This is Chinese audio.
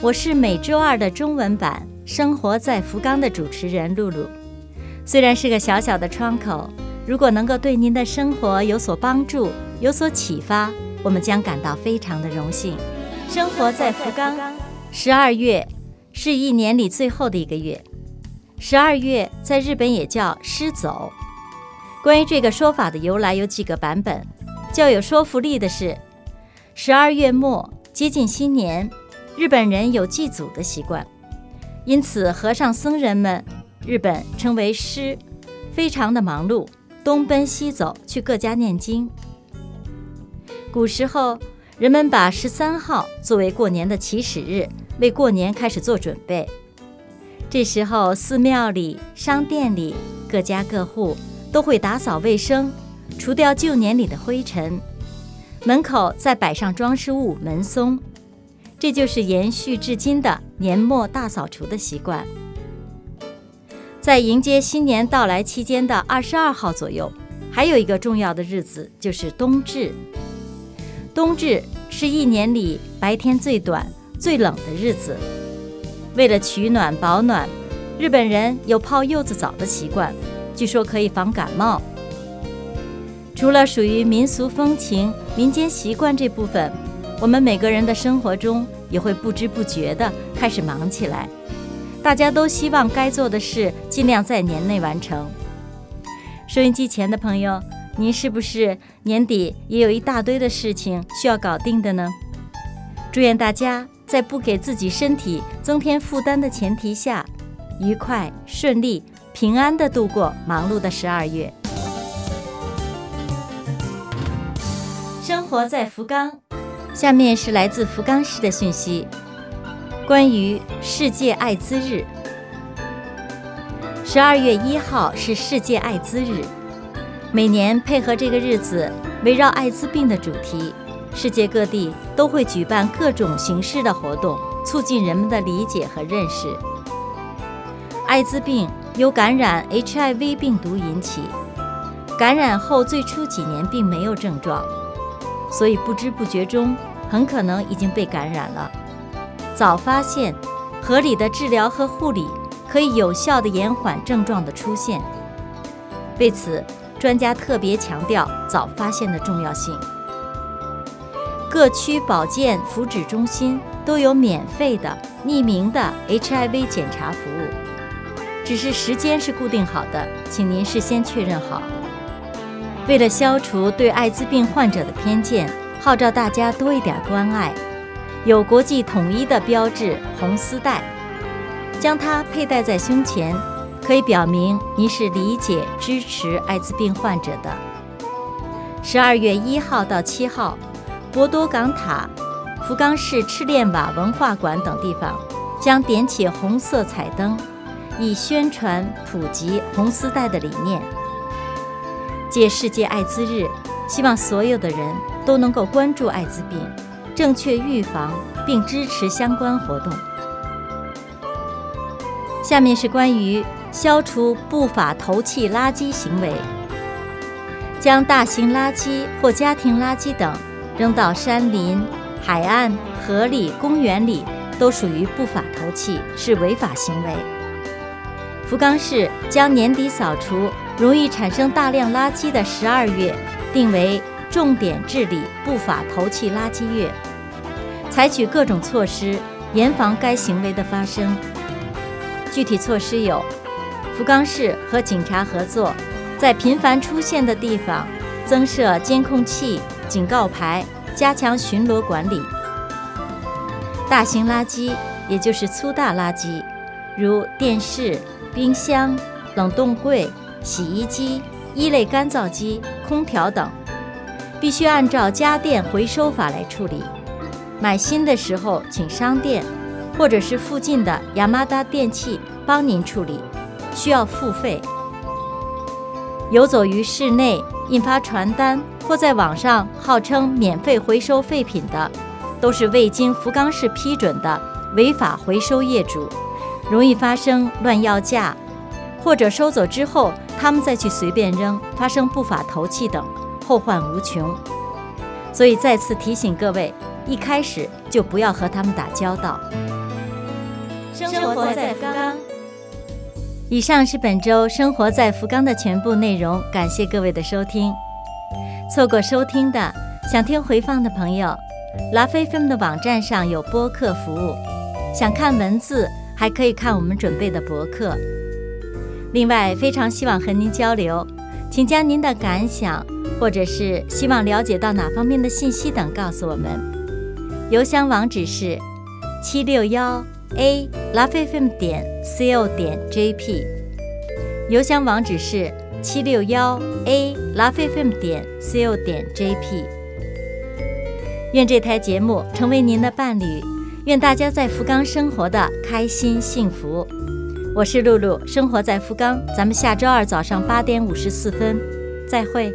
我是每周二的中文版《生活在福冈》的主持人露露。虽然是个小小的窗口，如果能够对您的生活有所帮助、有所启发，我们将感到非常的荣幸。生活在福冈，十二月是一年里最后的一个月。十二月在日本也叫失走。关于这个说法的由来有几个版本。较有说服力的是，十二月末接近新年。日本人有祭祖的习惯，因此和尚僧人们，日本称为师，非常的忙碌，东奔西走去各家念经。古时候，人们把十三号作为过年的起始日，为过年开始做准备。这时候，寺庙里、商店里，各家各户都会打扫卫生，除掉旧年里的灰尘，门口再摆上装饰物门松。这就是延续至今的年末大扫除的习惯。在迎接新年到来期间的二十二号左右，还有一个重要的日子，就是冬至。冬至是一年里白天最短、最冷的日子。为了取暖保暖，日本人有泡柚子澡的习惯，据说可以防感冒。除了属于民俗风情、民间习惯这部分。我们每个人的生活中也会不知不觉地开始忙起来，大家都希望该做的事尽量在年内完成。收音机前的朋友，您是不是年底也有一大堆的事情需要搞定的呢？祝愿大家在不给自己身体增添负担的前提下，愉快、顺利、平安地度过忙碌的十二月。生活在福冈。下面是来自福冈市的讯息，关于世界艾滋日。十二月一号是世界艾滋日，每年配合这个日子，围绕艾滋病的主题，世界各地都会举办各种形式的活动，促进人们的理解和认识。艾滋病由感染 HIV 病毒引起，感染后最初几年并没有症状。所以不知不觉中，很可能已经被感染了。早发现、合理的治疗和护理，可以有效地延缓症状的出现。为此，专家特别强调早发现的重要性。各区保健福祉中心都有免费的、匿名的 HIV 检查服务，只是时间是固定好的，请您事先确认好。为了消除对艾滋病患者的偏见，号召大家多一点关爱，有国际统一的标志红丝带，将它佩戴在胸前，可以表明您是理解、支持艾滋病患者的。十二月一号到七号，博多港塔、福冈市赤练瓦文化馆等地方将点起红色彩灯，以宣传普及红丝带的理念。借世界艾滋日，希望所有的人都能够关注艾滋病，正确预防并支持相关活动。下面是关于消除不法投弃垃圾行为。将大型垃圾或家庭垃圾等扔到山林、海岸、河里、公园里，都属于不法投弃，是违法行为。福冈市将年底扫除。容易产生大量垃圾的十二月，定为重点治理不法投弃垃圾月，采取各种措施严防该行为的发生。具体措施有：福冈市和警察合作，在频繁出现的地方增设监控器、警告牌，加强巡逻管理。大型垃圾，也就是粗大垃圾，如电视、冰箱、冷冻柜。洗衣机、一类干燥机、空调等，必须按照家电回收法来处理。买新的时候，请商店或者是附近的雅马达电器帮您处理，需要付费。游走于室内印发传单或在网上号称免费回收废品的，都是未经福冈市批准的违法回收业主，容易发生乱要价，或者收走之后他们再去随便扔，发生不法投弃等，后患无穷。所以再次提醒各位，一开始就不要和他们打交道。生活在福冈。以上是本周《生活在福冈》的全部内容，感谢各位的收听。错过收听的，想听回放的朋友，拉菲菲姆的网站上有播客服务，想看文字还可以看我们准备的博客。另外，非常希望和您交流，请将您的感想或者是希望了解到哪方面的信息等告诉我们。邮箱网址是七六幺。a laughfm 点 co 点 jp，邮箱网址是七六幺 a laughfm 点 co 点 jp。愿这台节目成为您的伴侣，愿大家在福冈生活的开心幸福。我是露露，生活在福冈，咱们下周二早上八点五十四分再会。